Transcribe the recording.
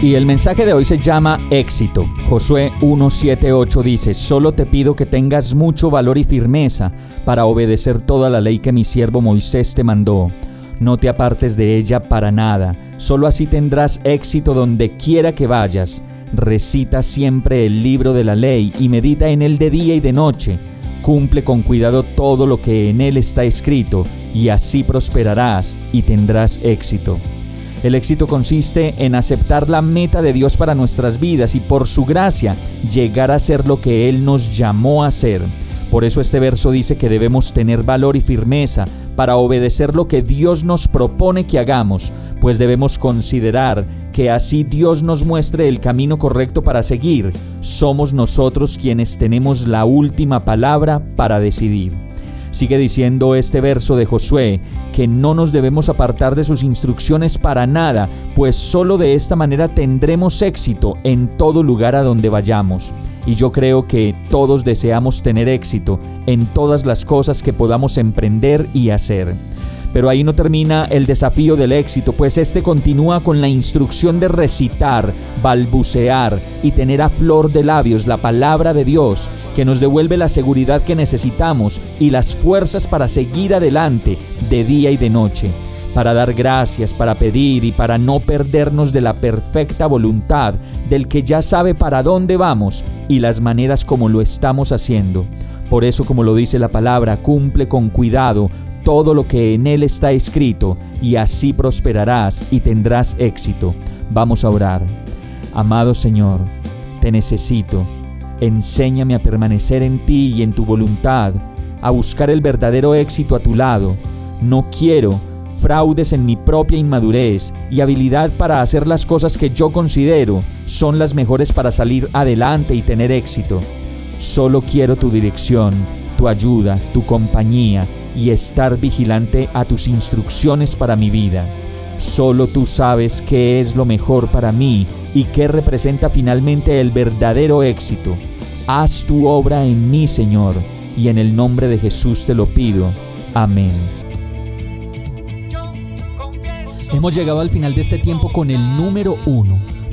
Y el mensaje de hoy se llama éxito. Josué 1.7.8 dice, solo te pido que tengas mucho valor y firmeza para obedecer toda la ley que mi siervo Moisés te mandó. No te apartes de ella para nada, solo así tendrás éxito donde quiera que vayas. Recita siempre el libro de la ley y medita en él de día y de noche. Cumple con cuidado todo lo que en él está escrito, y así prosperarás y tendrás éxito. El éxito consiste en aceptar la meta de Dios para nuestras vidas y por su gracia llegar a ser lo que Él nos llamó a ser. Por eso este verso dice que debemos tener valor y firmeza para obedecer lo que Dios nos propone que hagamos, pues debemos considerar que así Dios nos muestre el camino correcto para seguir, somos nosotros quienes tenemos la última palabra para decidir. Sigue diciendo este verso de Josué que no nos debemos apartar de sus instrucciones para nada, pues solo de esta manera tendremos éxito en todo lugar a donde vayamos. Y yo creo que todos deseamos tener éxito en todas las cosas que podamos emprender y hacer. Pero ahí no termina el desafío del éxito, pues este continúa con la instrucción de recitar, balbucear y tener a flor de labios la palabra de Dios, que nos devuelve la seguridad que necesitamos y las fuerzas para seguir adelante de día y de noche, para dar gracias, para pedir y para no perdernos de la perfecta voluntad del que ya sabe para dónde vamos y las maneras como lo estamos haciendo. Por eso, como lo dice la palabra, cumple con cuidado todo lo que en él está escrito, y así prosperarás y tendrás éxito. Vamos a orar. Amado Señor, te necesito. Enséñame a permanecer en ti y en tu voluntad, a buscar el verdadero éxito a tu lado. No quiero fraudes en mi propia inmadurez y habilidad para hacer las cosas que yo considero son las mejores para salir adelante y tener éxito. Solo quiero tu dirección, tu ayuda, tu compañía y estar vigilante a tus instrucciones para mi vida. Solo tú sabes qué es lo mejor para mí y qué representa finalmente el verdadero éxito. Haz tu obra en mí, Señor, y en el nombre de Jesús te lo pido. Amén. Hemos llegado al final de este tiempo con el número uno.